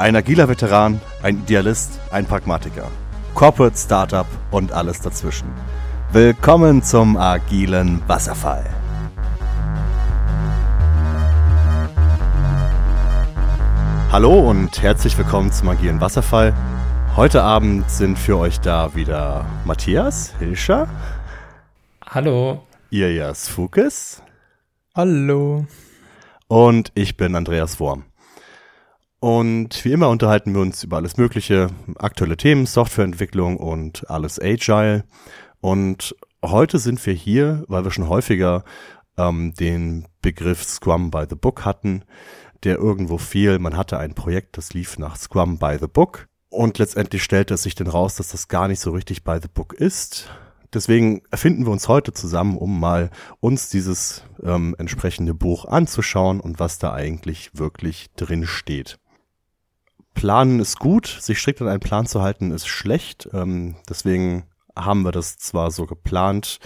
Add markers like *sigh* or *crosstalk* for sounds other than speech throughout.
Ein agiler Veteran, ein Idealist, ein Pragmatiker. Corporate Startup und alles dazwischen. Willkommen zum agilen Wasserfall. Hallo und herzlich willkommen zum agilen Wasserfall. Heute Abend sind für euch da wieder Matthias Hilscher. Hallo. Ilias Fukes. Hallo. Und ich bin Andreas Worm. Und wie immer unterhalten wir uns über alles Mögliche, aktuelle Themen, Softwareentwicklung und alles Agile. Und heute sind wir hier, weil wir schon häufiger ähm, den Begriff Scrum by the Book hatten, der irgendwo fiel. Man hatte ein Projekt, das lief nach Scrum by the Book. Und letztendlich stellte es sich dann raus, dass das gar nicht so richtig by the Book ist. Deswegen erfinden wir uns heute zusammen, um mal uns dieses ähm, entsprechende Buch anzuschauen und was da eigentlich wirklich drin steht. Planen ist gut, sich strikt an einen Plan zu halten ist schlecht. Ähm, deswegen haben wir das zwar so geplant,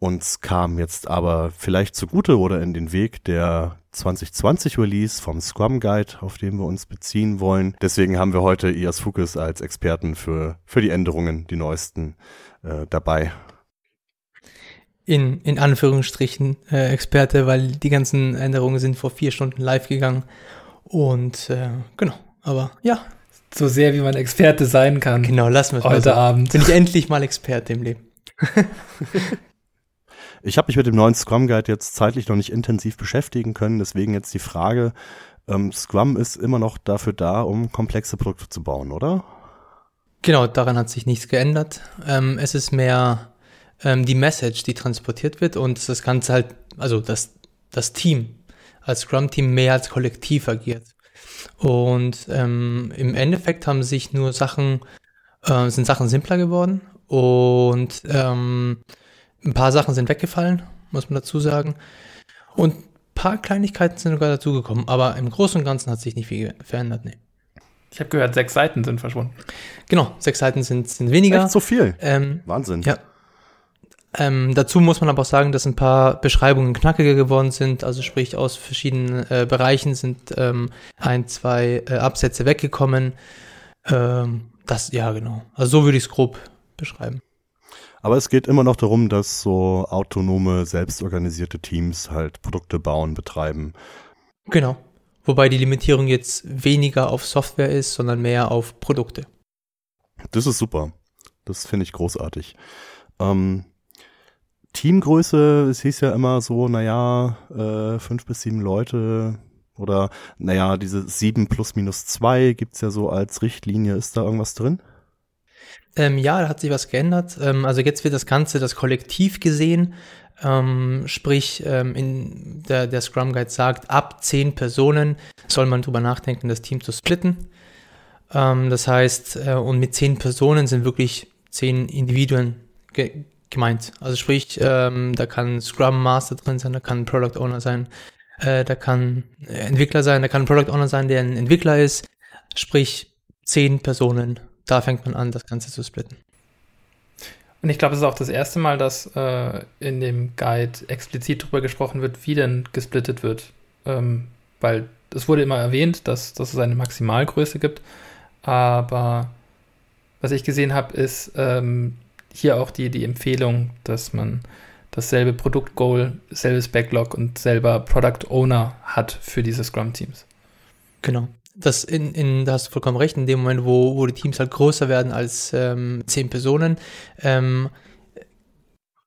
uns kam jetzt aber vielleicht zugute oder in den Weg der 2020 Release vom Scrum Guide, auf den wir uns beziehen wollen. Deswegen haben wir heute Ias Fukes als Experten für, für die Änderungen, die neuesten, äh, dabei. In, in Anführungsstrichen äh, Experte, weil die ganzen Änderungen sind vor vier Stunden live gegangen. Und äh, genau, aber ja. So sehr wie man Experte sein kann. Genau, lassen wir es heute so. Abend. Bin ich endlich mal Experte im Leben. *laughs* ich habe mich mit dem neuen Scrum Guide jetzt zeitlich noch nicht intensiv beschäftigen können, deswegen jetzt die Frage, ähm, Scrum ist immer noch dafür da, um komplexe Produkte zu bauen, oder? Genau, daran hat sich nichts geändert. Ähm, es ist mehr ähm, die Message, die transportiert wird und das Ganze halt, also das, das Team als Scrum-Team mehr als Kollektiv agiert. Und ähm, im Endeffekt haben sich nur Sachen, äh, sind Sachen simpler geworden und ähm, ein paar Sachen sind weggefallen, muss man dazu sagen. Und ein paar Kleinigkeiten sind sogar dazugekommen, aber im Großen und Ganzen hat sich nicht viel verändert, nee. Ich habe gehört, sechs Seiten sind verschwunden. Genau, sechs Seiten sind, sind weniger. Echt so viel. Ähm, Wahnsinn. Ja. Ähm, dazu muss man aber auch sagen, dass ein paar Beschreibungen knackiger geworden sind. Also sprich, aus verschiedenen äh, Bereichen sind ähm, ein, zwei äh, Absätze weggekommen. Ähm, das, ja, genau. Also so würde ich es grob beschreiben. Aber es geht immer noch darum, dass so autonome, selbstorganisierte Teams halt Produkte bauen, betreiben. Genau. Wobei die Limitierung jetzt weniger auf Software ist, sondern mehr auf Produkte. Das ist super. Das finde ich großartig. Ähm, Teamgröße, es hieß ja immer so, naja, äh, fünf bis sieben Leute oder naja, diese sieben plus minus zwei gibt's ja so als Richtlinie. Ist da irgendwas drin? Ähm, ja, da hat sich was geändert. Ähm, also jetzt wird das Ganze, das Kollektiv gesehen. Ähm, sprich, ähm, in der, der Scrum Guide sagt, ab zehn Personen soll man drüber nachdenken, das Team zu splitten. Ähm, das heißt, äh, und mit zehn Personen sind wirklich zehn Individuen ge gemeint. Also sprich, ähm, da kann Scrum Master drin sein, da kann Product Owner sein, äh, da kann Entwickler sein, da kann Product Owner sein, der ein Entwickler ist. Sprich, zehn Personen. Da fängt man an, das Ganze zu splitten. Und ich glaube, es ist auch das erste Mal, dass äh, in dem Guide explizit darüber gesprochen wird, wie denn gesplittet wird. Ähm, weil es wurde immer erwähnt, dass, dass es eine Maximalgröße gibt. Aber was ich gesehen habe, ist ähm, hier auch die, die Empfehlung, dass man dasselbe Produktgoal, selbes Backlog und selber Product Owner hat für diese Scrum-Teams. Genau das in, in, da hast du vollkommen recht, in dem Moment, wo, wo die Teams halt größer werden als ähm, zehn Personen, ähm,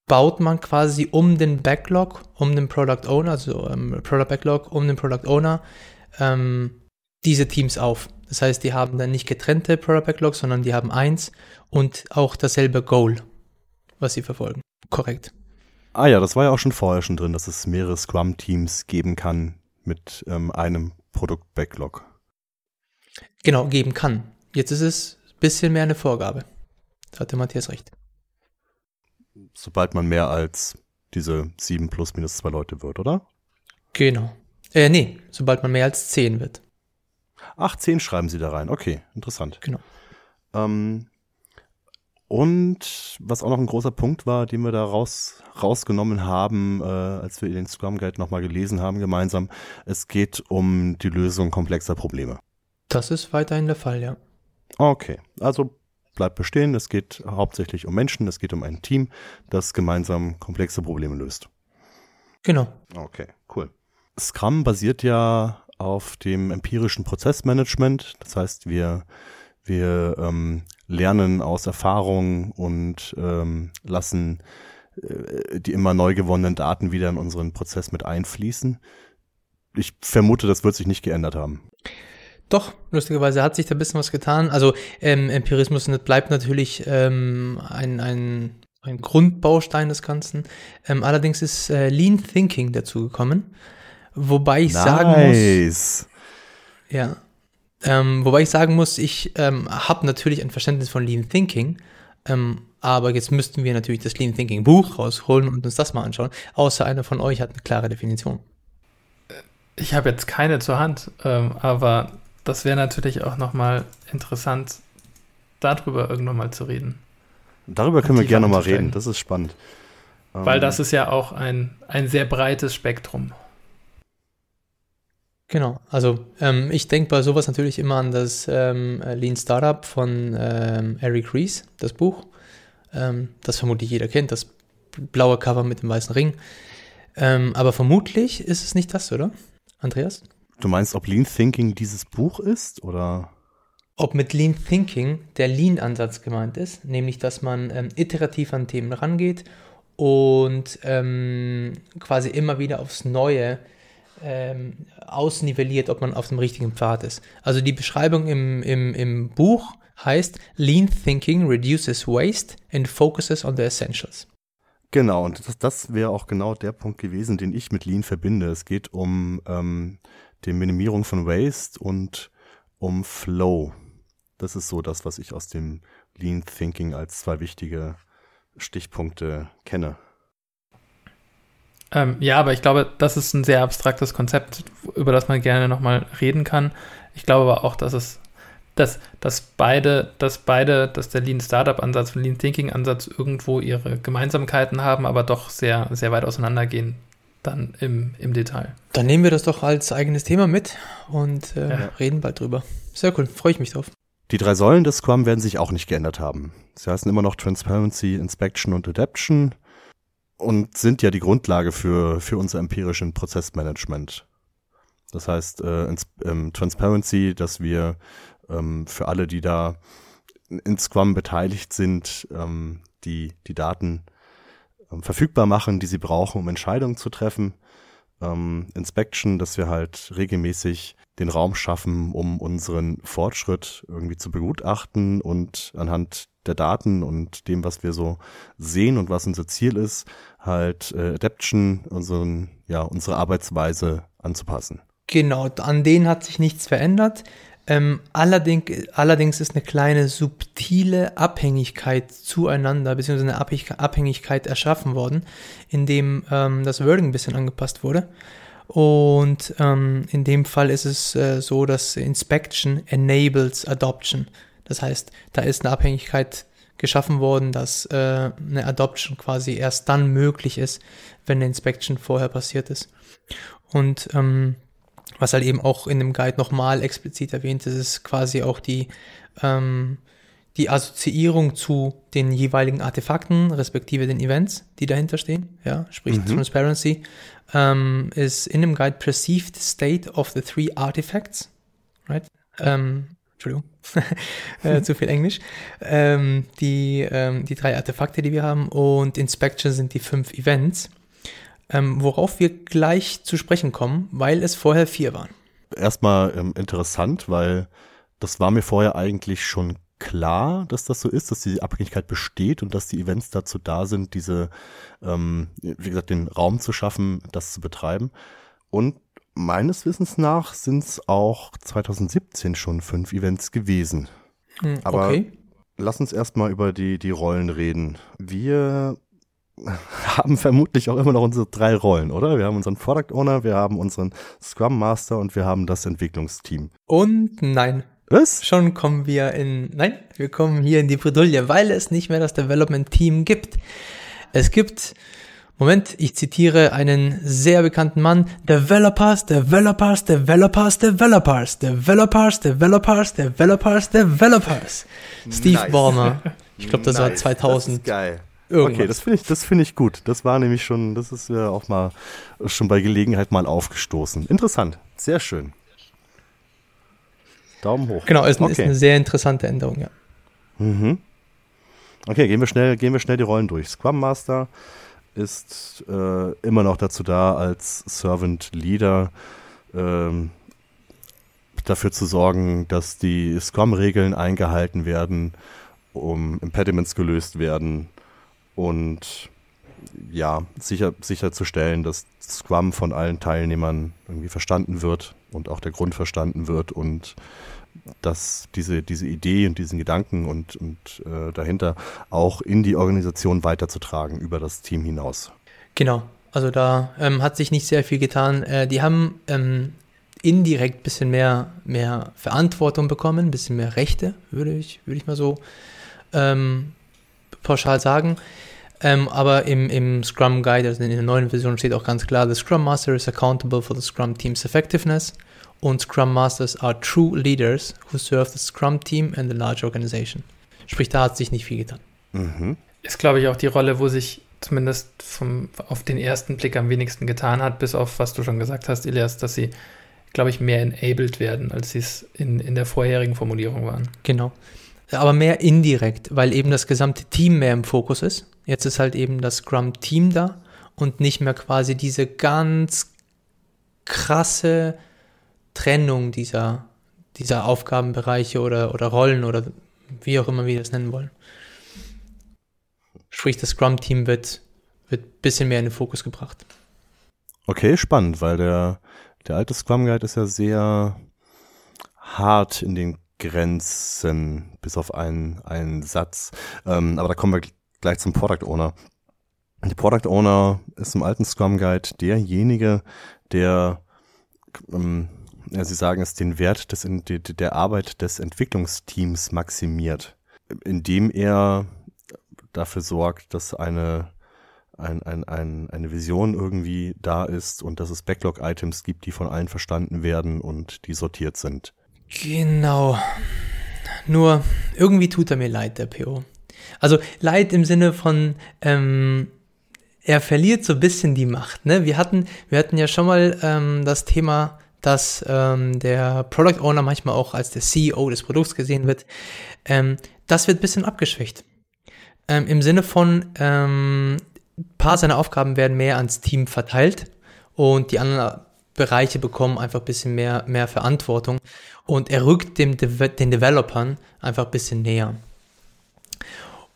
baut man quasi um den Backlog, um den Product Owner, also ähm, Product Backlog, um den Product Owner, ähm, diese Teams auf. Das heißt, die haben dann nicht getrennte Product Backlogs, sondern die haben eins und auch dasselbe Goal, was sie verfolgen. Korrekt. Ah ja, das war ja auch schon vorher schon drin, dass es mehrere Scrum-Teams geben kann mit ähm, einem Produkt-Backlog. Genau, geben kann. Jetzt ist es ein bisschen mehr eine Vorgabe. Da hatte Matthias recht. Sobald man mehr als diese sieben plus minus zwei Leute wird, oder? Genau. Äh, nee, sobald man mehr als zehn wird. Ach, zehn schreiben sie da rein. Okay, interessant. Genau. Ähm, und was auch noch ein großer Punkt war, den wir da raus, rausgenommen haben, äh, als wir den Scrum Guide nochmal gelesen haben gemeinsam, es geht um die Lösung komplexer Probleme. Das ist weiterhin der Fall, ja. Okay, also bleibt bestehen. Es geht hauptsächlich um Menschen, es geht um ein Team, das gemeinsam komplexe Probleme löst. Genau. Okay, cool. Scrum basiert ja auf dem empirischen Prozessmanagement. Das heißt, wir, wir ähm, lernen aus Erfahrung und ähm, lassen äh, die immer neu gewonnenen Daten wieder in unseren Prozess mit einfließen. Ich vermute, das wird sich nicht geändert haben. Doch, lustigerweise hat sich da ein bisschen was getan. Also ähm, Empirismus bleibt natürlich ähm, ein, ein, ein Grundbaustein des Ganzen. Ähm, allerdings ist äh, Lean Thinking dazu gekommen. Wobei ich nice. sagen muss. Ja. Ähm, wobei ich sagen muss, ich ähm, habe natürlich ein Verständnis von Lean Thinking. Ähm, aber jetzt müssten wir natürlich das Lean Thinking Buch rausholen und uns das mal anschauen. Außer einer von euch hat eine klare Definition. Ich habe jetzt keine zur Hand, ähm, aber das wäre natürlich auch nochmal interessant, darüber irgendwann mal zu reden. Darüber können wir gerne nochmal reden, das ist spannend. Weil ähm, das ist ja auch ein, ein sehr breites Spektrum. Genau, also ähm, ich denke bei sowas natürlich immer an das ähm, Lean Startup von ähm, Eric Ries, das Buch, ähm, das vermutlich jeder kennt, das blaue Cover mit dem weißen Ring. Ähm, aber vermutlich ist es nicht das, oder? Andreas? Du meinst, ob Lean Thinking dieses Buch ist oder? Ob mit Lean Thinking der Lean-Ansatz gemeint ist, nämlich dass man ähm, iterativ an Themen rangeht und quasi immer wieder aufs Neue ähm, ausnivelliert, ob man auf dem richtigen Pfad ist. Also die Beschreibung im, im, im Buch heißt Lean Thinking reduces waste and focuses on the essentials. Genau, und das, das wäre auch genau der Punkt gewesen, den ich mit Lean verbinde. Es geht um ähm, die Minimierung von Waste und um Flow. Das ist so das, was ich aus dem Lean Thinking als zwei wichtige Stichpunkte kenne. Ähm, ja, aber ich glaube, das ist ein sehr abstraktes Konzept, über das man gerne nochmal reden kann. Ich glaube aber auch, dass es, dass, dass beide, dass beide, dass der Lean Startup Ansatz und Lean Thinking Ansatz irgendwo ihre Gemeinsamkeiten haben, aber doch sehr, sehr weit auseinandergehen dann im, im Detail. Dann nehmen wir das doch als eigenes Thema mit und äh, ja. reden bald drüber. Sehr cool, freue ich mich drauf. Die drei Säulen des Scrum werden sich auch nicht geändert haben. Sie heißen immer noch Transparency, Inspection und Adaption und sind ja die Grundlage für, für unser empirischen Prozessmanagement. Das heißt, äh, ins, ähm, Transparency, dass wir ähm, für alle, die da in Scrum beteiligt sind, ähm, die, die Daten ähm, verfügbar machen, die sie brauchen, um Entscheidungen zu treffen. Ähm, Inspection, dass wir halt regelmäßig den Raum schaffen, um unseren Fortschritt irgendwie zu begutachten und anhand der Daten und dem, was wir so sehen und was unser Ziel ist, halt äh, Adaption, unseren, ja, unsere Arbeitsweise anzupassen. Genau, an denen hat sich nichts verändert. Ähm, allerdings, allerdings ist eine kleine subtile Abhängigkeit zueinander, beziehungsweise eine Abhängigkeit erschaffen worden, indem ähm, das Wording ein bisschen angepasst wurde. Und ähm, in dem Fall ist es äh, so, dass Inspection enables Adoption. Das heißt, da ist eine Abhängigkeit geschaffen worden, dass äh, eine Adoption quasi erst dann möglich ist, wenn eine Inspection vorher passiert ist. Und ähm, was halt eben auch in dem Guide nochmal explizit erwähnt ist, ist quasi auch die, ähm, die Assoziierung zu den jeweiligen Artefakten, respektive den Events, die dahinter stehen, ja, sprich mhm. Transparency, ähm, ist in dem Guide Perceived State of the Three Artifacts, right? Ähm, Entschuldigung, *laughs* äh, zu viel Englisch. Ähm, die, ähm, die drei Artefakte, die wir haben und Inspection sind die fünf Events ähm, worauf wir gleich zu sprechen kommen, weil es vorher vier waren. Erstmal ähm, interessant, weil das war mir vorher eigentlich schon klar, dass das so ist, dass die Abhängigkeit besteht und dass die Events dazu da sind, diese, ähm, wie gesagt, den Raum zu schaffen, das zu betreiben. Und meines Wissens nach sind es auch 2017 schon fünf Events gewesen. Hm, Aber okay. lass uns erstmal über die, die Rollen reden. Wir *laughs* haben vermutlich auch immer noch unsere drei Rollen, oder? Wir haben unseren Product Owner, wir haben unseren Scrum Master und wir haben das Entwicklungsteam. Und nein. Was? Schon kommen wir in, nein, wir kommen hier in die Bredouille, weil es nicht mehr das Development Team gibt. Es gibt Moment, ich zitiere einen sehr bekannten Mann. Developers, Developers, Developers, Developers, Developers, Developers, Developers, Developers. Steve Nice. Ballmer. *laughs* Ich glaube, das war Nice, 2000. Das ist geil. irgendwas. Okay, das finde ich, das finde ich gut. Das war nämlich schon, das ist ja auch mal schon bei Gelegenheit mal aufgestoßen. Interessant, sehr schön. Daumen hoch. Genau, ist, ist Okay. eine sehr interessante Änderung, ja. Mhm. Okay, gehen wir schnell, gehen wir schnell die Rollen durch. Scrum Master ist äh, immer noch dazu da, als Servant Leader ähm, dafür zu sorgen, dass die Scrum-Regeln eingehalten werden, um Impediments gelöst werden und ja, sicher, sicherzustellen, dass Scrum von allen Teilnehmern irgendwie verstanden wird und auch der Grund verstanden wird und dass diese, diese Idee und diesen Gedanken und, und äh, dahinter auch in die Organisation weiterzutragen über das Team hinaus. Genau. Also da ähm, hat sich nicht sehr viel getan. Äh, die haben ähm, indirekt ein bisschen mehr, mehr Verantwortung bekommen, ein bisschen mehr Rechte, würde ich, würde ich mal so ähm, pauschal sagen. Ähm, aber im, im Scrum Guide, also in der neuen Version, steht auch ganz klar, the Scrum Master is accountable for the Scrum Team's effectiveness und Scrum Masters are true leaders who serve the Scrum Team and the large organization. Sprich, da hat sich nicht viel getan. Mhm. Ist, glaube ich, auch die Rolle, wo sich zumindest vom, auf den ersten Blick am wenigsten getan hat, bis auf was du schon gesagt hast, Elias, dass sie, glaube ich, mehr enabled werden, als sie es in, in der vorherigen Formulierung waren. Genau. Aber mehr indirekt, weil eben das gesamte Team mehr im Fokus ist. Jetzt ist halt eben das Scrum-Team da und nicht mehr quasi diese ganz krasse Trennung dieser, dieser Aufgabenbereiche oder, oder Rollen oder wie auch immer wir das nennen wollen. Sprich, das Scrum-Team wird, ein bisschen mehr in den Fokus gebracht. Okay, spannend, weil der, der alte Scrum Guide ist ja sehr hart in den Grenzen, bis auf einen, einen Satz. Ähm, aber da kommen wir gleich zum Product Owner. Der Product Owner ist im alten Scrum Guide derjenige, der, ähm, Sie sagen es, den Wert des, der, Arbeit des Entwicklungsteams maximiert, indem er dafür sorgt, dass eine ein, ein, ein, eine Vision irgendwie da ist und dass es Backlog-Items gibt, die von allen verstanden werden und die sortiert sind. Genau. Nur irgendwie tut er mir leid, der PO. Also leid im Sinne von, ähm, er verliert so ein bisschen die Macht. Ne? Wir, hatten, wir hatten ja schon mal ähm, das Thema, dass ähm, der Product Owner manchmal auch als der CEO des Produkts gesehen wird. Ähm, das wird ein bisschen abgeschwächt. Ähm, Im Sinne von, ähm, ein paar seiner Aufgaben werden mehr ans Team verteilt und die anderen Bereiche bekommen einfach ein bisschen mehr, mehr Verantwortung und er rückt dem, Deve den Developern einfach ein bisschen näher.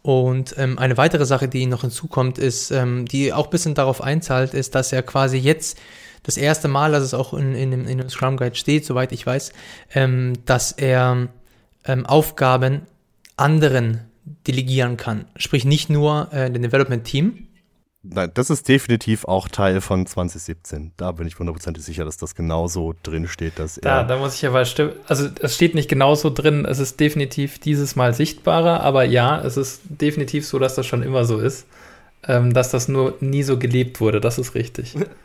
Und ähm, eine weitere Sache, die noch hinzukommt, ist, ähm, die auch ein bisschen darauf einzahlt, ist, dass er quasi jetzt das erste Mal, dass es auch in, in, dem, in dem Scrum Guide steht, soweit ich weiß, ähm, dass er ähm, Aufgaben anderen delegieren kann. Sprich nicht nur äh, dem Development Team, Nein, das ist definitiv auch Teil von 2017. Da bin ich hundertprozentig sicher, dass das genauso drin steht, dass Da, er. da muss ich aber stimmen. Also es steht nicht genauso drin, es ist definitiv dieses Mal sichtbarer, aber ja, es ist definitiv so, dass das schon immer so ist. Ähm, dass das nur nie so gelebt wurde, das ist richtig. *laughs*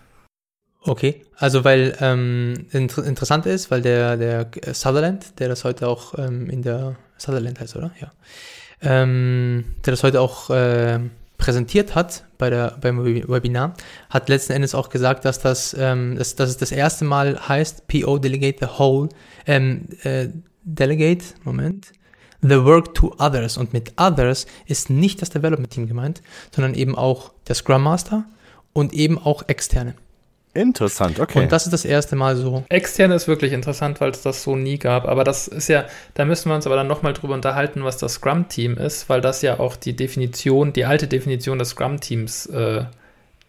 Okay, also weil ähm, inter interessant ist, weil der, der Sutherland, der das heute auch ähm, in der Sutherland heißt, oder? Ja. Ähm, der das heute auch äh, präsentiert hat bei der, beim Webinar, hat letzten Endes auch gesagt, dass das, ähm, dass, dass es das erste Mal heißt, PO Delegate the Whole, ähm, äh, Delegate, Moment, the work to others. Und mit others ist nicht das Development Team gemeint, sondern eben auch der Scrum Master und eben auch externe. Interessant, okay. Und das ist das erste Mal so. Externe ist wirklich interessant, weil es das so nie gab. Aber das ist ja, da müssen wir uns aber dann nochmal drüber unterhalten, was das Scrum-Team ist, weil das ja auch die Definition, die alte Definition des Scrum-Teams äh,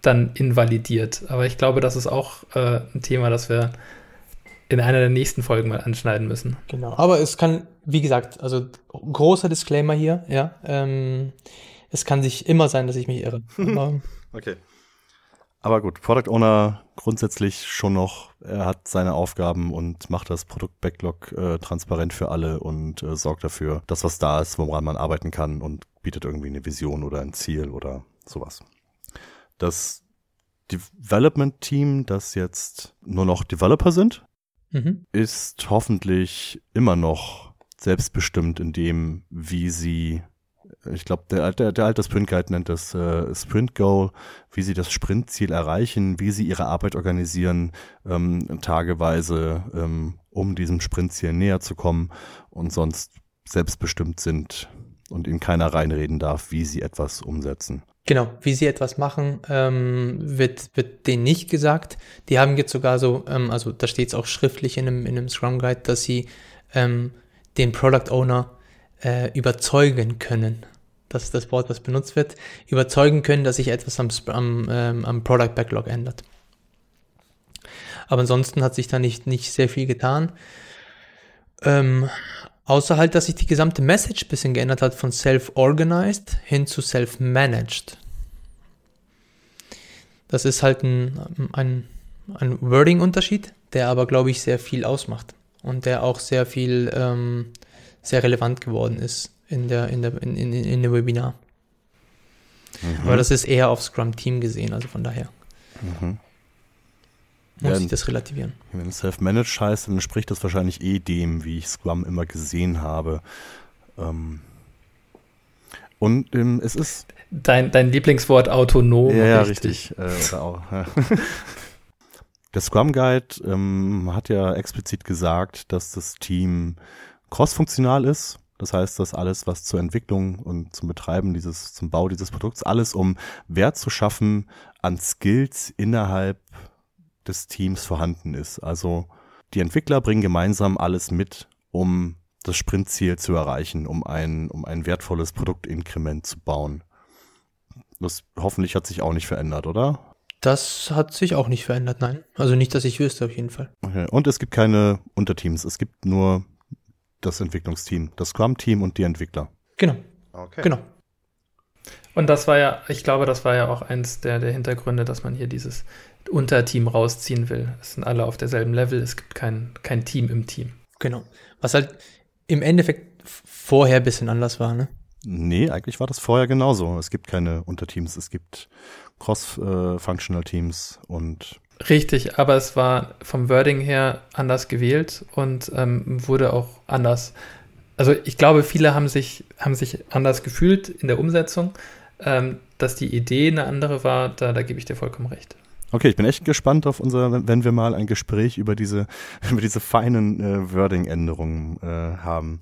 dann invalidiert. Aber ich glaube, das ist auch äh, ein Thema, das wir in einer der nächsten Folgen mal anschneiden müssen. Genau. Aber es kann, wie gesagt, also großer Disclaimer hier, ja. Ähm, es kann sich immer sein, dass ich mich irre. *laughs* Okay. Aber gut, Product Owner grundsätzlich schon noch, er hat seine Aufgaben und macht das Produkt-Backlog äh, transparent für alle und äh, sorgt dafür, dass was da ist, woran man arbeiten kann und bietet irgendwie eine Vision oder ein Ziel oder sowas. Das Development-Team, das jetzt nur noch Developer sind, mhm. ist hoffentlich immer noch selbstbestimmt in dem, wie sie ich glaube, der, der, der alte Sprint Guide nennt das äh, Sprint Goal, wie sie das Sprintziel erreichen, wie sie ihre Arbeit organisieren, ähm, tageweise, ähm, um diesem Sprintziel näher zu kommen und sonst selbstbestimmt sind und ihnen keiner reinreden darf, wie sie etwas umsetzen. Genau, wie sie etwas machen, ähm, wird, wird denen nicht gesagt. Die haben jetzt sogar so, ähm, also da steht es auch schriftlich in einem, in einem Scrum Guide, dass sie ähm, den Product Owner äh, überzeugen können. Das ist das Wort, was benutzt wird. Überzeugen können, dass sich etwas am, am, ähm, am Product Backlog ändert. Aber ansonsten hat sich da nicht, nicht sehr viel getan. Ähm, außer halt, dass sich die gesamte Message ein bisschen geändert hat von self-organized hin zu self-managed. Das ist halt ein, ein, ein Wording-Unterschied, der aber, glaube ich, sehr viel ausmacht und der auch sehr viel ähm, sehr relevant geworden ist in der, in der, in, in, in dem Webinar. Mhm. Aber das ist eher auf Scrum Team gesehen, also von daher. Mhm. Muss ja, ich das relativieren. Wenn es Self-Managed heißt, dann entspricht das wahrscheinlich eh dem, wie ich Scrum immer gesehen habe. Ähm und ähm, es ist. Dein, dein Lieblingswort autonom. Ja, ja richtig. Äh, oder auch, ja. *laughs* Der Scrum Guide ähm, hat ja explizit gesagt, dass das Team cross-funktional ist. Das heißt, dass alles, was zur Entwicklung und zum Betreiben dieses, zum Bau dieses Produkts, alles um Wert zu schaffen an Skills innerhalb des Teams vorhanden ist. Also die Entwickler bringen gemeinsam alles mit, um das Sprintziel zu erreichen, um ein, um ein wertvolles Produktinkrement zu bauen. Das hoffentlich hat sich auch nicht verändert, oder? Das hat sich auch nicht verändert, nein. Also nicht, dass ich wüsste, auf jeden Fall. Okay. Und es gibt keine Unterteams. Es gibt nur das Entwicklungsteam, das Scrum-Team und die Entwickler. Genau. Okay. Genau. Und das war ja, ich glaube, das war ja auch eins der, der Hintergründe, dass man hier dieses Unterteam rausziehen will. Es sind alle auf derselben Level, es gibt kein, kein Team im Team. Genau. Was halt im Endeffekt vorher ein bisschen anders war, ne? Nee, eigentlich war das vorher genauso. Es gibt keine Unterteams, es gibt Cross-Functional Teams und Richtig, aber es war vom Wording her anders gewählt und ähm, wurde auch anders. Also ich glaube, viele haben sich, haben sich anders gefühlt in der Umsetzung. Ähm, dass die Idee eine andere war, da, da gebe ich dir vollkommen recht. Okay, ich bin echt gespannt auf unser, wenn wir mal ein Gespräch über diese, *laughs* über diese feinen äh, Wording-Änderungen äh, haben.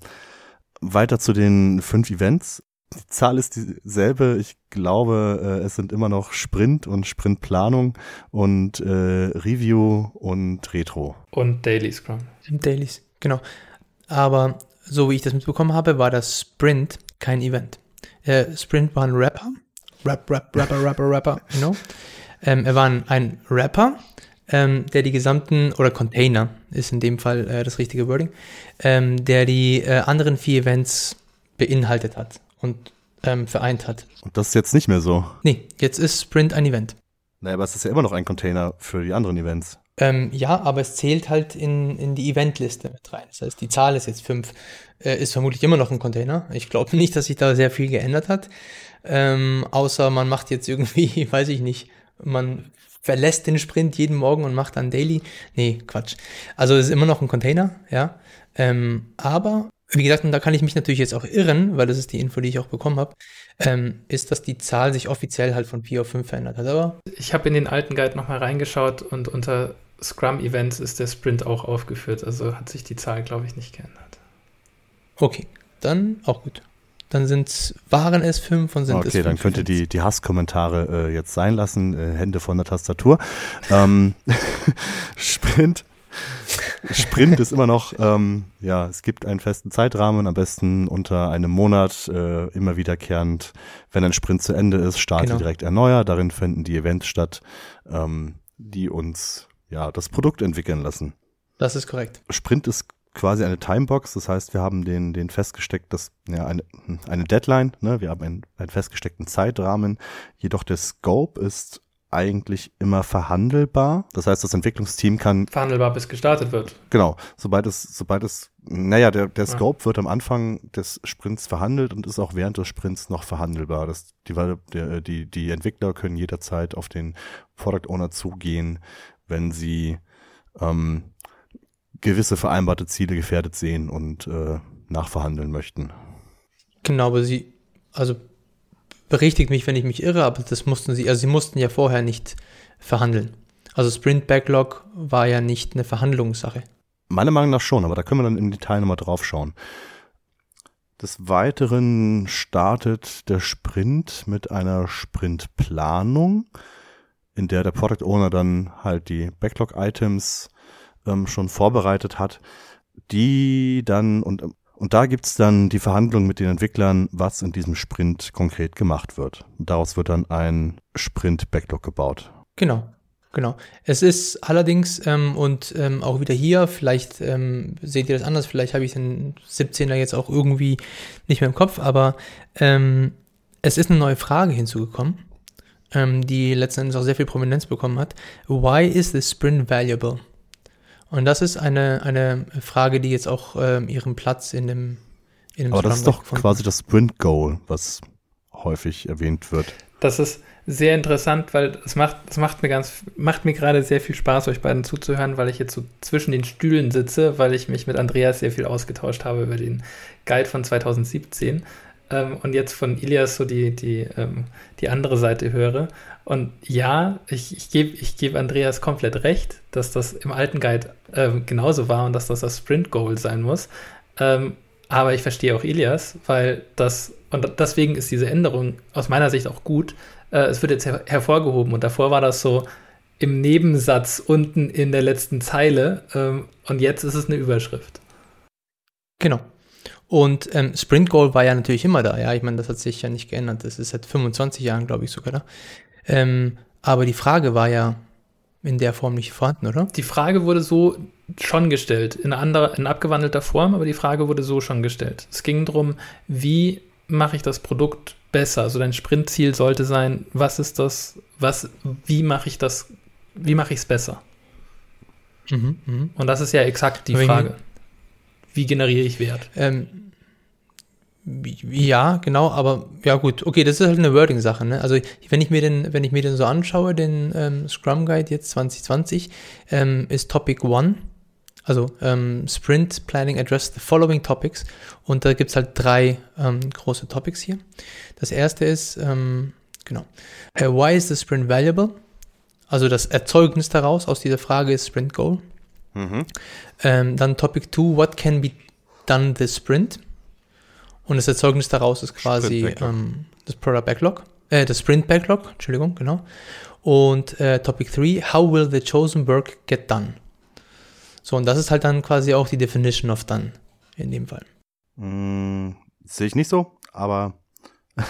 Weiter zu den fünf Events. Die Zahl ist dieselbe. Ich glaube, äh, es sind immer noch Sprint und Sprintplanung und äh, Review und Retro. Und Daily Scrum. Dailies, genau. Aber so wie ich das mitbekommen habe, war das Sprint kein Event. Äh, Sprint war ein Rapper. Rap, Rap, Rapper, Rapper, Rapper, you know? Ähm, er war ein, ein Rapper, ähm, der die gesamten, oder Container ist in dem Fall äh, das richtige Wording, ähm, der die äh, anderen vier Events beinhaltet hat und ähm, vereint hat. Und das ist jetzt nicht mehr so. Nee, jetzt ist Sprint ein Event. Naja, aber es ist ja immer noch ein Container für die anderen Events. Ähm, ja, aber es zählt halt in, in die Eventliste mit rein. Das heißt, die Zahl ist jetzt fünf, äh, ist vermutlich immer noch ein Container. Ich glaube nicht, dass sich da sehr viel geändert hat. Ähm, außer man macht jetzt irgendwie, *laughs* weiß ich nicht, man verlässt den Sprint jeden Morgen und macht dann Daily. Nee, Quatsch. Also es ist immer noch ein Container, ja. Ähm, aber wie gesagt, und da kann ich mich natürlich jetzt auch irren, weil das ist die Info, die ich auch bekommen habe, ähm, ist, dass die Zahl sich offiziell halt von 4 auf 5 verändert hat. Aber ich habe in den alten Guide nochmal reingeschaut und unter Scrum-Events ist der Sprint auch aufgeführt. Also hat sich die Zahl, glaube ich, nicht geändert. Okay, dann auch gut. Dann sind's, waren es fünf und sind okay, es Okay, dann könnt ihr die, die Hasskommentare äh, jetzt sein lassen. Äh, Hände von der Tastatur. ähm, *laughs* Sprint Sprint ist immer noch, ähm, ja, es gibt einen festen Zeitrahmen, am besten unter einem Monat, äh, immer wiederkehrend. Wenn ein Sprint zu Ende ist, starte genau. direkt erneuer. Darin finden die Events statt, ähm, die uns ja das Produkt entwickeln lassen. Das ist korrekt. Sprint ist quasi eine Timebox, das heißt, wir haben den, den festgesteckt, das, ja, eine, eine Deadline, ne? wir haben einen, einen festgesteckten Zeitrahmen, jedoch der Scope ist eigentlich immer verhandelbar. Das heißt, das Entwicklungsteam kann verhandelbar bis gestartet wird. Genau, sobald es sobald es naja, der, der Scope ja. wird am Anfang des Sprints verhandelt und ist auch während des Sprints noch verhandelbar. Das, die, der, die, die Entwickler können jederzeit auf den Product Owner zugehen, wenn sie ähm, gewisse vereinbarte Ziele gefährdet sehen und äh, nachverhandeln möchten. Genau, aber sie, also berichtigt mich, wenn ich mich irre, aber das mussten sie, also sie mussten ja vorher nicht verhandeln. Also Sprint Backlog war ja nicht eine Verhandlungssache. Meiner Meinung nach schon, aber da können wir dann im Detail nochmal drauf schauen. Des Weiteren startet der Sprint mit einer Sprintplanung, in der der Product Owner dann halt die Backlog-Items ähm, schon vorbereitet hat, die dann und und da gibt's dann die Verhandlung mit den Entwicklern, was in diesem Sprint konkret gemacht wird. Und daraus wird dann ein Sprint-Backlog gebaut. Genau. Genau. Es ist allerdings, ähm, und ähm, auch wieder hier, vielleicht ähm, seht ihr das anders, vielleicht habe ich den 17er jetzt auch irgendwie nicht mehr im Kopf, aber ähm, es ist eine neue Frage hinzugekommen, ähm, die letzten Endes auch sehr viel Prominenz bekommen hat. Why is the sprint valuable? Und das ist eine, eine Frage, die jetzt auch ähm, ihren Platz in dem, in dem Aber das ist doch quasi das Sprint Goal, was häufig erwähnt wird. Das ist sehr interessant, weil es macht, es macht mir ganz, macht mir gerade sehr viel Spaß, euch beiden zuzuhören, weil ich jetzt so zwischen den Stühlen sitze, weil ich mich mit Andreas sehr viel ausgetauscht habe über den Guide von 2017 ähm, und jetzt von Ilias so die, die, ähm, die andere Seite höre. Und ja, ich, ich gebe ich geb Andreas komplett recht, dass das im alten Guide äh, genauso war und dass das das Sprint Goal sein muss. Ähm, aber ich verstehe auch Ilias, weil das, und deswegen ist diese Änderung aus meiner Sicht auch gut. Äh, es wird jetzt her hervorgehoben und davor war das so im Nebensatz unten in der letzten Zeile ähm, und jetzt ist es eine Überschrift. Genau. Und ähm, Sprint Goal war ja natürlich immer da, ja. Ich meine, das hat sich ja nicht geändert. Das ist seit 25 Jahren, glaube ich, sogar da. Ähm, aber die Frage war ja in der Form nicht vorhanden, oder? Die Frage wurde so schon gestellt, in, anderer, in abgewandelter Form, aber die Frage wurde so schon gestellt. Es ging darum, wie mache ich das Produkt besser? Also dein Sprintziel sollte sein, was ist das, was, wie mache ich das, wie mache ich es besser? Mhm, mh. Und das ist ja exakt die Frage wie generiere ich Wert? Ähm, ja, genau, aber ja gut, okay, das ist halt eine Wording-Sache. Ne? Also wenn ich mir den, wenn ich mir den so anschaue, den ähm, Scrum Guide jetzt 2020, ähm, ist Topic One, also ähm, Sprint Planning Address the following topics und da gibt es halt drei ähm, große Topics hier. Das erste ist, ähm, genau, uh, why is the Sprint valuable? Also das Erzeugnis daraus aus dieser Frage ist Sprint Goal. Mhm. Ähm, dann Topic 2, what can be done this sprint? Und das Erzeugnis daraus ist quasi ähm, das Product Backlog, äh, das Sprint Backlog, Entschuldigung, genau. Und äh, Topic 3, how will the chosen work get done? So, und das ist halt dann quasi auch die Definition of done in dem Fall. Mm, Sehe ich nicht so, aber *laughs*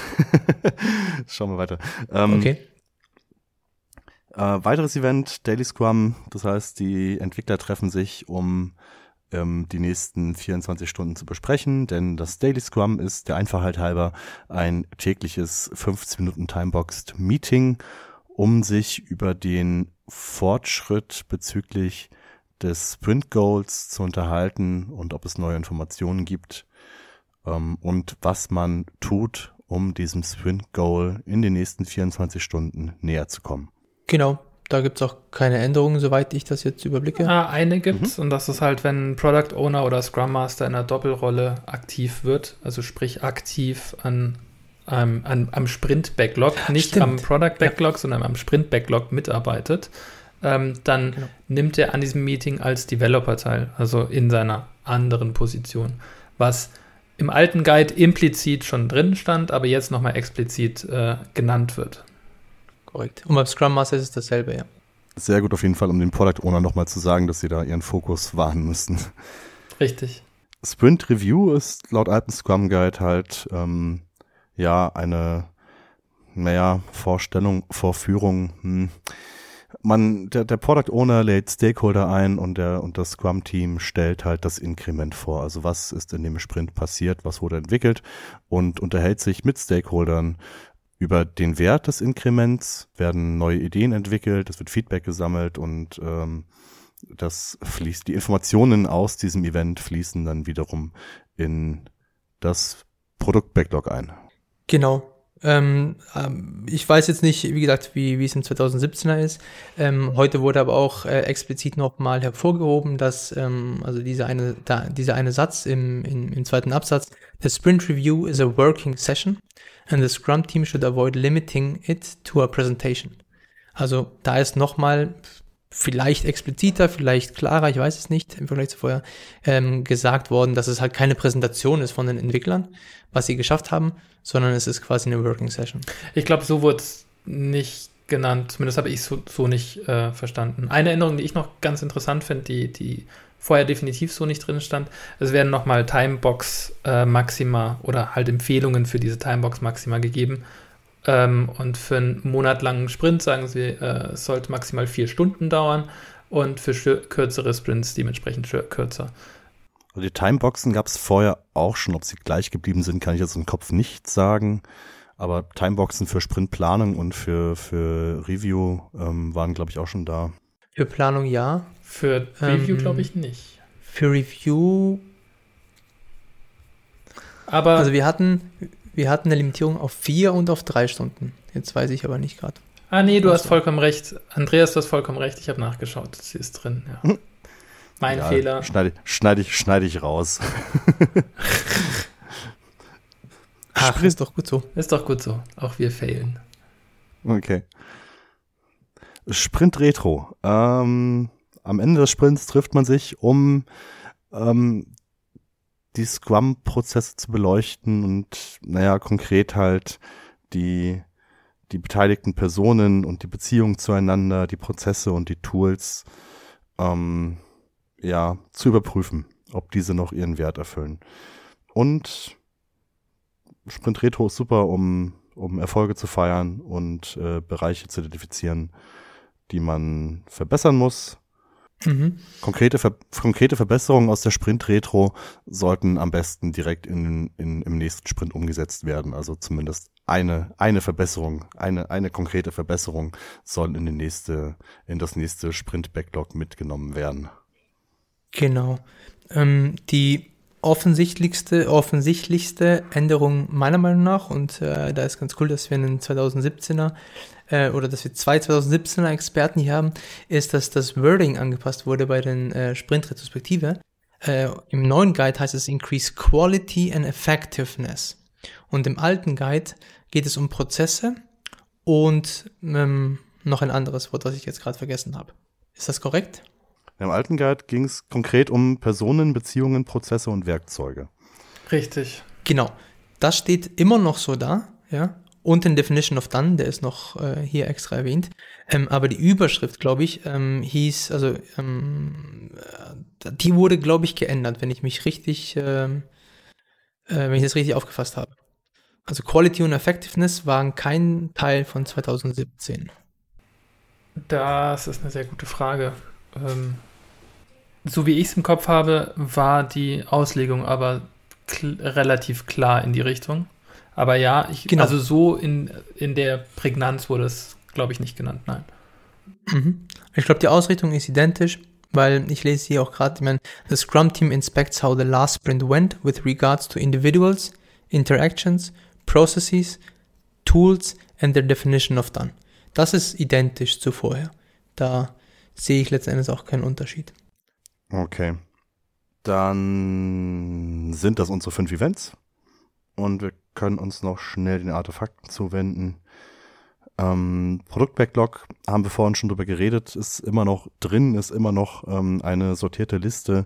schauen wir weiter. Ähm, okay. Äh, weiteres Event, Daily Scrum, das heißt, die Entwickler treffen sich, um ähm, die nächsten 24 Stunden zu besprechen, denn das Daily Scrum ist der Einfachheit halber ein tägliches 15 Minuten Timeboxed Meeting, um sich über den Fortschritt bezüglich des Sprint Goals zu unterhalten und ob es neue Informationen gibt ähm, und was man tut, um diesem Sprint Goal in den nächsten 24 Stunden näher zu kommen. Genau, da gibt es auch keine Änderungen, soweit ich das jetzt überblicke. Ah, eine gibt es mhm. und das ist halt, wenn Product Owner oder Scrum Master in einer Doppelrolle aktiv wird, also sprich aktiv an, ähm, an am Sprint-Backlog, nicht Stimmt. am Product-Backlog, ja. sondern am Sprint-Backlog mitarbeitet, ähm, dann genau. nimmt er an diesem Meeting als Developer teil, also in seiner anderen Position, was im alten Guide implizit schon drin stand, aber jetzt nochmal explizit äh, genannt wird. Korrekt. Und beim Scrum Master ist es dasselbe, ja. Sehr gut auf jeden Fall, um den Product Owner nochmal zu sagen, dass sie da ihren Fokus wahren müssten. Richtig. Sprint Review ist laut alten Scrum Guide halt ähm, ja eine, naja, Vorstellung, Vorführung. Hm. Man, der, der Product Owner lädt Stakeholder ein und der und das Scrum Team stellt halt das Inkrement vor. Also was ist in dem Sprint passiert, was wurde entwickelt und unterhält sich mit Stakeholdern über den Wert des Inkrements werden neue Ideen entwickelt, es wird Feedback gesammelt und ähm, das fließt, die Informationen aus diesem Event fließen dann wiederum in das Produkt-Backlog ein. Genau. Ähm, ähm, ich weiß jetzt nicht, wie gesagt, wie, wie es im 2017er ist. Ähm, heute wurde aber auch äh, explizit nochmal hervorgehoben, dass ähm, also dieser eine, da, dieser eine Satz im, im, im zweiten Absatz, the sprint review is a working session and the Scrum team should avoid limiting it to a presentation. Also da ist nochmal vielleicht expliziter, vielleicht klarer, ich weiß es nicht, im Vergleich zu vorher, ähm, gesagt worden, dass es halt keine Präsentation ist von den Entwicklern, was sie geschafft haben, sondern es ist quasi eine Working Session. Ich glaube, so wurde es nicht genannt, zumindest habe ich es so, so nicht äh, verstanden. Eine Änderung, die ich noch ganz interessant finde, die, die vorher definitiv so nicht drin stand, es werden nochmal Timebox äh, Maxima oder halt Empfehlungen für diese Timebox Maxima gegeben, ähm, und für einen monatlangen Sprint sagen sie, äh, es sollte maximal vier Stunden dauern und für kürzere Sprints dementsprechend kürzer. Also die Timeboxen gab es vorher auch schon. Ob sie gleich geblieben sind, kann ich jetzt im Kopf nicht sagen. Aber Timeboxen für Sprintplanung und für, für Review ähm, waren, glaube ich, auch schon da. Für Planung ja. Für Review ähm, glaube ich nicht. Für Review. Aber also wir hatten, wir hatten eine Limitierung auf vier und auf drei Stunden. Jetzt weiß ich aber nicht gerade. Ah, nee, du hast vollkommen recht. Andreas, du hast vollkommen recht. Ich habe nachgeschaut. Sie ist drin, ja. Hm. Mein ja, Fehler. Schneide, schneide, ich, schneide ich raus. *laughs* Ach, ist doch gut so. Ist doch gut so. Auch wir failen. Okay. Sprint Retro. Ähm, am Ende des Sprints trifft man sich, um ähm, die Scrum-Prozesse zu beleuchten und, naja, konkret halt die, die beteiligten Personen und die Beziehungen zueinander, die Prozesse und die Tools, ähm, ja, zu überprüfen, ob diese noch ihren Wert erfüllen. Und Sprint Retro ist super, um, um Erfolge zu feiern und äh, Bereiche zu identifizieren, die man verbessern muss Mhm. Konkrete, Ver konkrete Verbesserungen aus der Sprint-Retro sollten am besten direkt in, in, im nächsten Sprint umgesetzt werden. Also zumindest eine, eine Verbesserung, eine, eine konkrete Verbesserung soll in, die nächste, in das nächste Sprint-Backlog mitgenommen werden. Genau. Ähm, die offensichtlichste, offensichtlichste Änderung meiner Meinung nach, und äh, da ist ganz cool, dass wir einen 2017er äh, oder dass wir zwei 2017er Experten hier haben, ist, dass das Wording angepasst wurde bei den äh, Sprint-Retrospektive. Äh, Im neuen Guide heißt es Increase Quality and Effectiveness. Und im alten Guide geht es um Prozesse und ähm, noch ein anderes Wort, was ich jetzt gerade vergessen habe. Ist das korrekt? Im alten Guide ging es konkret um Personen, Beziehungen, Prozesse und Werkzeuge. Richtig. Genau. Das steht immer noch so da, ja und den Definition of Done, der ist noch äh, hier extra erwähnt. Ähm, aber die Überschrift, glaube ich, ähm, hieß, also ähm, äh, die wurde, glaube ich, geändert, wenn ich mich richtig, ähm, äh, wenn ich das richtig aufgefasst habe. Also Quality und Effectiveness waren kein Teil von 2017. Das ist eine sehr gute Frage. Ähm, so wie ich es im Kopf habe, war die Auslegung aber kl relativ klar in die Richtung. Aber ja, ich, genau. also so in, in der Prägnanz wurde es, glaube ich, nicht genannt, nein. Mhm. Ich glaube, die Ausrichtung ist identisch, weil ich lese hier auch gerade, ich meine, the Scrum Team inspects how the last sprint went with regards to individuals, interactions, processes, tools and their definition of done. Das ist identisch zu vorher. Da sehe ich letztendlich auch keinen Unterschied. Okay. Dann sind das unsere fünf Events. Und wir können uns noch schnell den Artefakten zuwenden. Ähm, Produktbacklog haben wir vorhin schon drüber geredet, ist immer noch drin, ist immer noch ähm, eine sortierte Liste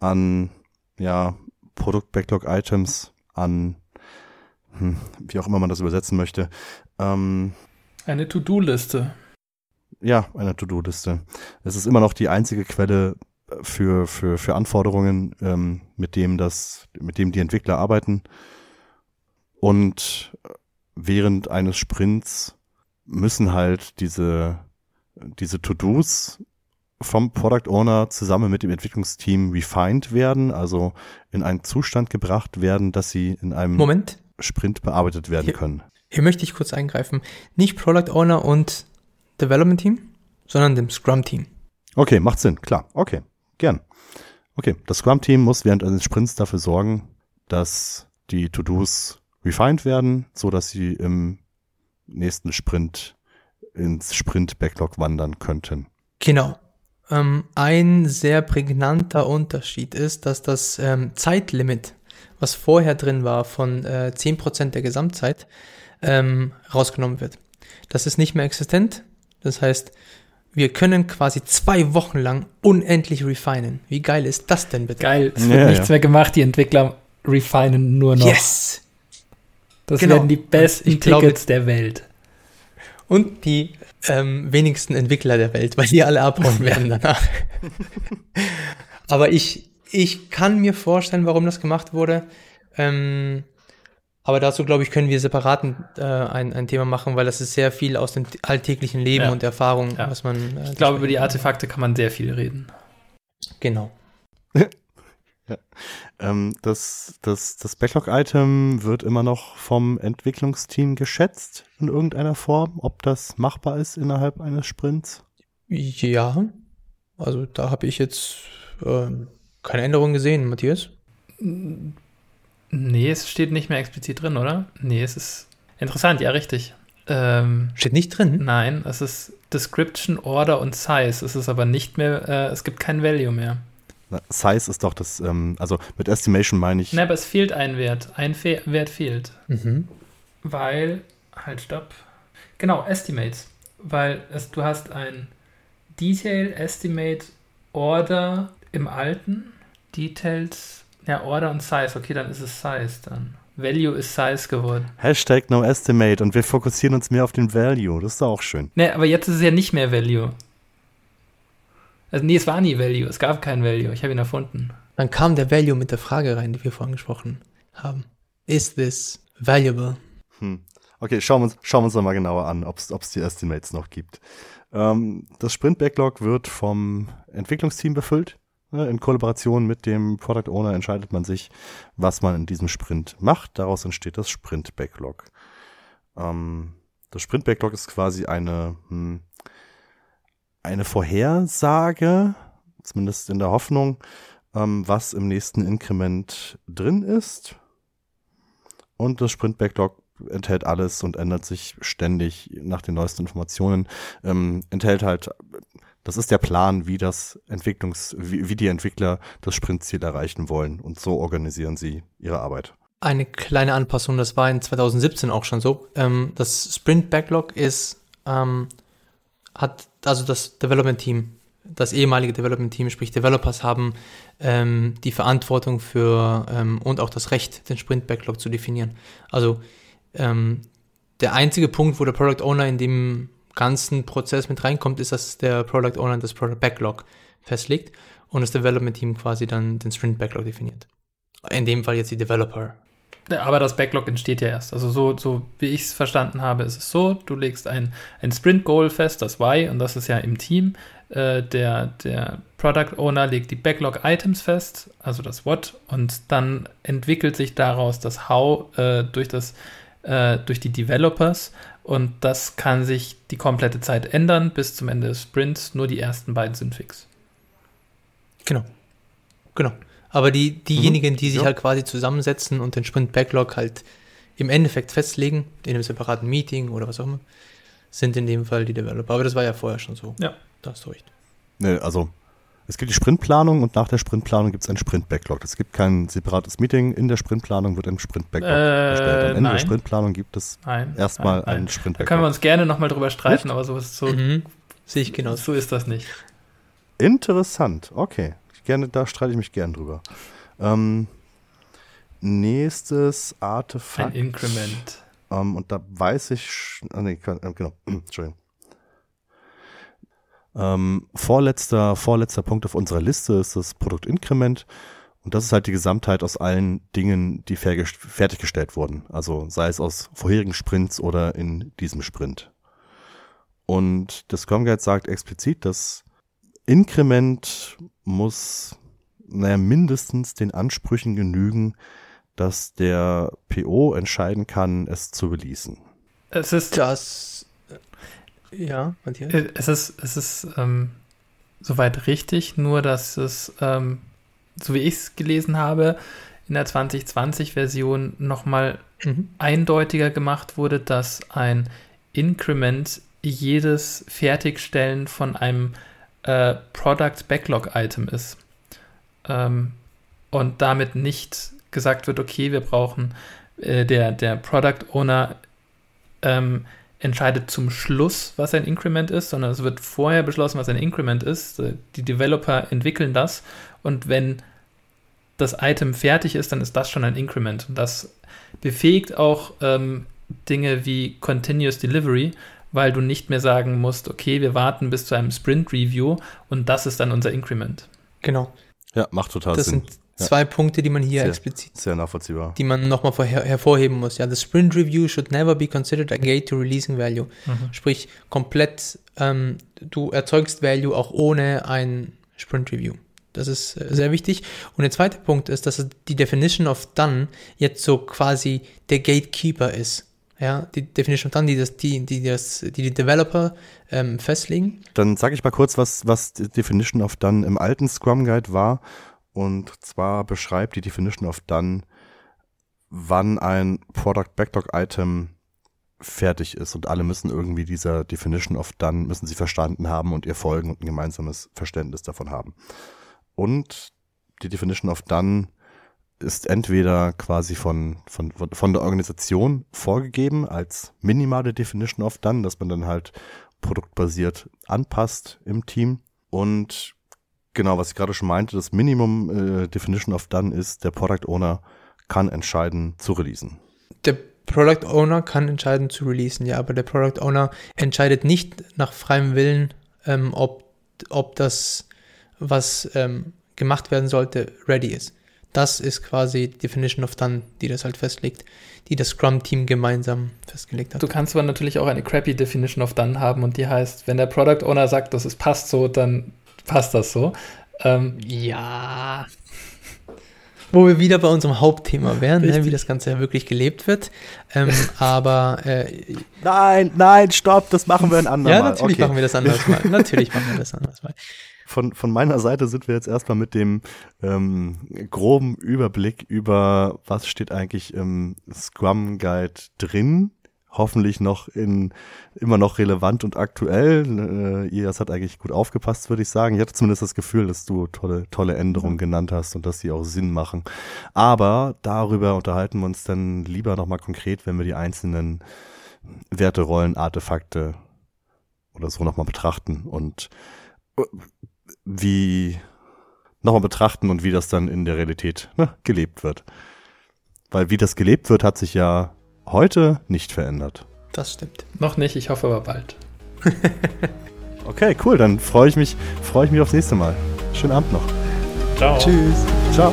an ja, Produktbacklog-Items, an hm, wie auch immer man das übersetzen möchte. Ähm, eine To-Do-Liste. Ja, eine To-Do-Liste. Es ist immer noch die einzige Quelle für, für, für Anforderungen, ähm, mit dem das, mit dem die Entwickler arbeiten. Und während eines Sprints müssen halt diese, diese To-Dos vom Product Owner zusammen mit dem Entwicklungsteam refined werden, also in einen Zustand gebracht werden, dass sie in einem Moment. Sprint bearbeitet werden hier, können. Hier möchte ich kurz eingreifen. Nicht Product Owner und Development Team, sondern dem Scrum Team. Okay, macht Sinn, klar. Okay, gern. Okay, das Scrum-Team muss während eines Sprints dafür sorgen, dass die To-Dos refined werden, so dass sie im nächsten Sprint ins Sprint-Backlog wandern könnten. Genau. Ähm, ein sehr prägnanter Unterschied ist, dass das ähm, Zeitlimit, was vorher drin war von äh, 10% der Gesamtzeit, ähm, rausgenommen wird. Das ist nicht mehr existent. Das heißt, wir können quasi zwei Wochen lang unendlich refinen. Wie geil ist das denn bitte? Geil, es wird Ja, nichts ja. mehr gemacht, die Entwickler refinen nur noch. Yes! Das Genau. werden die besten Ich glaube- Tickets der Welt. Und die ähm, wenigsten Entwickler der Welt, weil die alle abhauen *laughs* werden danach. Aber ich, ich kann mir vorstellen, warum das gemacht wurde. Ähm, aber dazu, glaube ich, können wir separat äh, ein, ein Thema machen, weil das ist sehr viel aus dem alltäglichen Leben Ja. und Erfahrung, Ja. was man. Äh, Ich glaube, über die Artefakte kann man sehr viel reden. Genau. *laughs* Ähm, das das, das Backlog-Item wird immer noch vom Entwicklungsteam geschätzt in irgendeiner Form, ob das machbar ist innerhalb eines Sprints. Ja, also da habe ich jetzt ähm, keine Änderung gesehen, Matthias. Nee, es steht nicht mehr explizit drin, oder? Nee, es ist interessant, ja, richtig. Ähm, Steht nicht drin. nein, es ist Description, Order und Size. Es ist aber nicht mehr, äh, es gibt kein Value mehr. Size ist doch das, ähm, also mit Estimation meine ich, Nein, aber es fehlt ein Wert. Ein Fe Wert fehlt. Mhm. Weil, halt, stopp. Genau, Estimates. Weil es, du hast ein Detail, Estimate, Order im alten. Details, ja, Order und Size. Okay, dann ist es Size dann. Value ist Size geworden. Hashtag no estimate und wir fokussieren uns mehr auf den Value. Das ist doch auch schön. Ne, aber jetzt ist es ja nicht mehr Value. Also, nee, es war nie Value. Es gab kein Value. Ich habe ihn erfunden. Dann kam der Value mit der Frage rein, die wir vorhin gesprochen haben. Is this valuable? Hm. Okay, schauen wir uns, schauen wir uns noch mal genauer an, ob es die Estimates noch gibt. Ähm, das Sprint-Backlog wird vom Entwicklungsteam befüllt. Ne, In Kollaboration mit dem Product Owner entscheidet man sich, was man in diesem Sprint macht. Daraus entsteht das Sprint-Backlog. Ähm, das Sprint-Backlog ist quasi eine, hm, eine Vorhersage, zumindest in der Hoffnung, ähm, was im nächsten Inkrement drin ist. Und das Sprint-Backlog enthält alles und ändert sich ständig nach den neuesten Informationen. Ähm, enthält halt, das ist der Plan, wie das Entwicklungs, wie, wie die Entwickler das Sprintziel erreichen wollen. Und so organisieren sie ihre Arbeit. Eine kleine Anpassung, das war in 2017 auch schon so. Ähm, das Sprint Backlog ist, ähm, hat also das Development Team, das ehemalige Development Team, sprich Developers haben ähm, die Verantwortung für ähm, und auch das Recht, den Sprint Backlog zu definieren. Also ähm, der einzige Punkt, wo der Product Owner in dem ganzen Prozess mit reinkommt, ist, dass der Product Owner das Product Backlog festlegt und das Development Team quasi dann den Sprint Backlog definiert. In dem Fall jetzt die Developer. Ja, Aber das Backlog entsteht ja erst. Also so, so wie ich es verstanden habe, ist es so, du legst ein, ein Sprint-Goal fest, das Y, und das ist ja im Team. Äh, der, der Product Owner legt die Backlog-Items fest, also das What, und dann entwickelt sich daraus das How äh, durch, das, äh, durch die Developers. Und das kann sich die komplette Zeit ändern bis zum Ende des Sprints. Nur die ersten beiden sind fix. Genau. Genau. Aber die, diejenigen, die sich Ja. halt quasi zusammensetzen und den Sprint-Backlog halt im Endeffekt festlegen, in einem separaten Meeting oder was auch immer, sind in dem Fall die Developer. Aber das war ja vorher schon so. Ja. Da hast du recht. Ne, also es gibt die Sprintplanung und nach der Sprintplanung gibt es ein Sprint-Backlog. Es gibt kein separates Meeting. In der Sprintplanung wird ein Sprint-Backlog Äh, erstellt. Am Ende nein. der Sprintplanung gibt es Nein. erstmal nein, nein. ein Da Sprint-Backlog. können wir uns gerne nochmal drüber streiten, aber so ist so, Mhm. Sehe ich genau. so ist das nicht. Interessant, okay. Gerne, da streite ich mich gern drüber. Ähm, nächstes Ein Artefakt. Increment. Ähm, und da weiß ich, ah, nee, äh, genau, *clears throat* Entschuldigung. Ähm, vorletzter, vorletzter Punkt auf unserer Liste ist das Produktinkrement. Und das ist halt die Gesamtheit aus allen Dingen, die fertig- fertiggestellt wurden. Also sei es aus vorherigen Sprints oder in diesem Sprint. Und das Scrum Guide sagt explizit, das Inkrement muss naja, mindestens den Ansprüchen genügen, dass der PO entscheiden kann, es zu releasen. Es ist, Das. Ja, Matthias. äh, es ist, es ist, ähm, soweit richtig, nur dass es, ähm, so wie ich es gelesen habe, in der 2020-Version nochmal mhm. eindeutiger gemacht wurde, dass ein Increment jedes Fertigstellen von einem äh, Product Backlog Item ist. Ähm, und damit nicht gesagt wird, okay, wir brauchen, äh, der, der Product Owner ähm, entscheidet zum Schluss, was ein Increment ist, sondern es wird vorher beschlossen, was ein Increment ist. Äh, die Developer entwickeln das und wenn das Item fertig ist, dann ist das schon ein Increment. Und das befähigt auch ähm, Dinge wie Continuous Delivery, weil du nicht mehr sagen musst, okay, wir warten bis zu einem Sprint-Review und das ist dann unser Increment. Genau. Ja, macht total das Sinn. Das sind zwei ja. Punkte, die man hier sehr, explizit, sehr nachvollziehbar, die man nochmal her hervorheben muss. Ja, the Sprint Review should never be considered a gate to releasing value. Mhm. Sprich, komplett, ähm, du erzeugst Value auch ohne ein Sprint Review. Das ist äh, sehr wichtig. Und der zweite Punkt ist, dass die Definition of Done jetzt so quasi der Gatekeeper ist. Ja, die Definition of Done, die das, die, die, das, die, die Developer ähm, festlegen. Dann sage ich mal kurz, was, was die Definition of Done im alten Scrum Guide war. Und zwar beschreibt die Definition of Done, wann ein Product Backlog Item fertig ist und alle müssen irgendwie dieser Definition of Done, müssen sie verstanden haben und ihr folgen und ein gemeinsames Verständnis davon haben. Und die Definition of Done ist entweder quasi von, von, von der Organisation vorgegeben als minimale Definition of Done, dass man dann halt produktbasiert anpasst im Team. Und genau, was ich gerade schon meinte, das Minimum äh, Definition of Done ist, der Product Owner kann entscheiden zu releasen. Der Product Owner kann entscheiden zu releasen, ja, aber der Product Owner entscheidet nicht nach freiem Willen, ähm, ob, ob das, was ähm, gemacht werden sollte, ready ist. Das ist quasi die Definition of Done, die das halt festlegt, die das Scrum-Team gemeinsam festgelegt hat. Du kannst aber natürlich auch eine crappy Definition of Done haben und die heißt, wenn der Product Owner sagt, dass es passt so, dann passt das so. Ähm, ja. Wo wir wieder bei unserem Hauptthema wären, ne, wie das Ganze ja wirklich gelebt wird. Ähm, *laughs* aber äh, nein, nein, stopp, das machen wir ein andermal. Ja, natürlich okay. machen wir das anders mal. *laughs* Natürlich machen wir das anders mal von, von meiner Seite sind wir jetzt erstmal mit dem ähm, groben Überblick über, was steht eigentlich im Scrum Guide drin. Hoffentlich noch in immer noch relevant und aktuell. Äh, ihr das hat eigentlich gut aufgepasst, würde ich sagen. Ich hatte zumindest das Gefühl, dass du tolle, tolle Änderungen ja. genannt hast und dass sie auch Sinn machen. Aber darüber unterhalten wir uns dann lieber nochmal konkret, wenn wir die einzelnen Werte, Rollen, Artefakte oder so nochmal betrachten und äh, wie nochmal betrachten und wie das dann in der Realität ne, gelebt wird. Weil wie das gelebt wird, hat sich ja heute nicht verändert. Das stimmt. Noch nicht, ich hoffe aber bald. *laughs* okay, cool, dann freue ich mich, freue ich mich aufs nächste Mal. Schönen Abend noch. Ciao. Tschüss. Ciao.